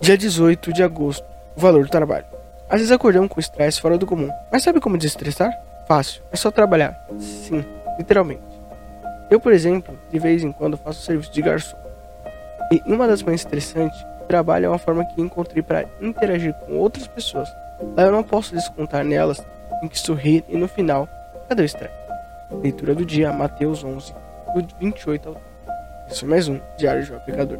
Dia 18 de agosto. O valor do trabalho. Às vezes acordamos com estresse fora do comum. Mas sabe como desestressar? Fácil. É só trabalhar. Sim, literalmente. Eu, por exemplo, de vez em quando faço serviço de garçom. E uma das mais estressantes, trabalho é uma forma que encontrei para interagir com outras pessoas. Lá eu não posso descontar nelas, em que sorrir e no final, cadê o estresse? Leitura do dia, Mateus 11, do 28 ao Isso é mais um Diário de um Aplicador.